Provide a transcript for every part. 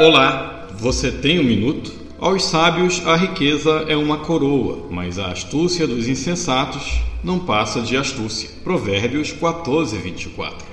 Olá, você tem um minuto? Aos sábios a riqueza é uma coroa, mas a astúcia dos insensatos não passa de astúcia. Provérbios 14, 24.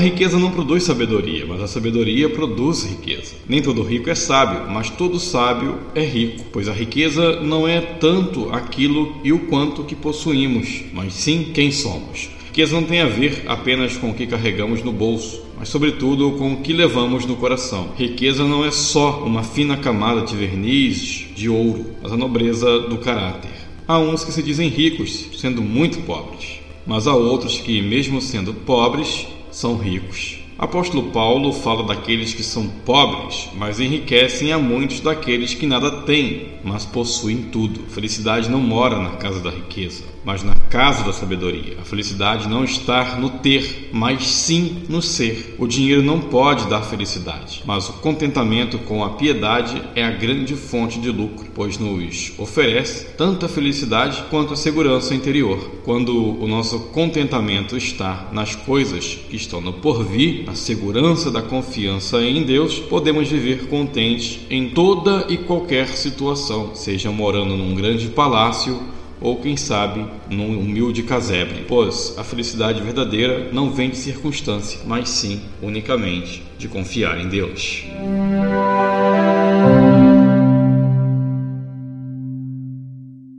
A riqueza não produz sabedoria, mas a sabedoria produz riqueza. Nem todo rico é sábio, mas todo sábio é rico, pois a riqueza não é tanto aquilo e o quanto que possuímos, mas sim quem somos. Riqueza não tem a ver apenas com o que carregamos no bolso, mas sobretudo com o que levamos no coração. Riqueza não é só uma fina camada de verniz de ouro, mas a nobreza do caráter. Há uns que se dizem ricos, sendo muito pobres, mas há outros que, mesmo sendo pobres, são ricos. Apóstolo Paulo fala daqueles que são pobres, mas enriquecem a muitos daqueles que nada têm, mas possuem tudo. Felicidade não mora na casa da riqueza, mas na casa da sabedoria. A felicidade não está no ter, mas sim no ser. O dinheiro não pode dar felicidade, mas o contentamento com a piedade é a grande fonte de lucro, pois nos oferece tanta felicidade quanto a segurança interior. Quando o nosso contentamento está nas coisas que estão no porvir, na segurança da confiança em Deus, podemos viver contentes em toda e qualquer situação, seja morando num grande palácio ou quem sabe num humilde casebre, pois a felicidade verdadeira não vem de circunstância, mas sim unicamente de confiar em Deus.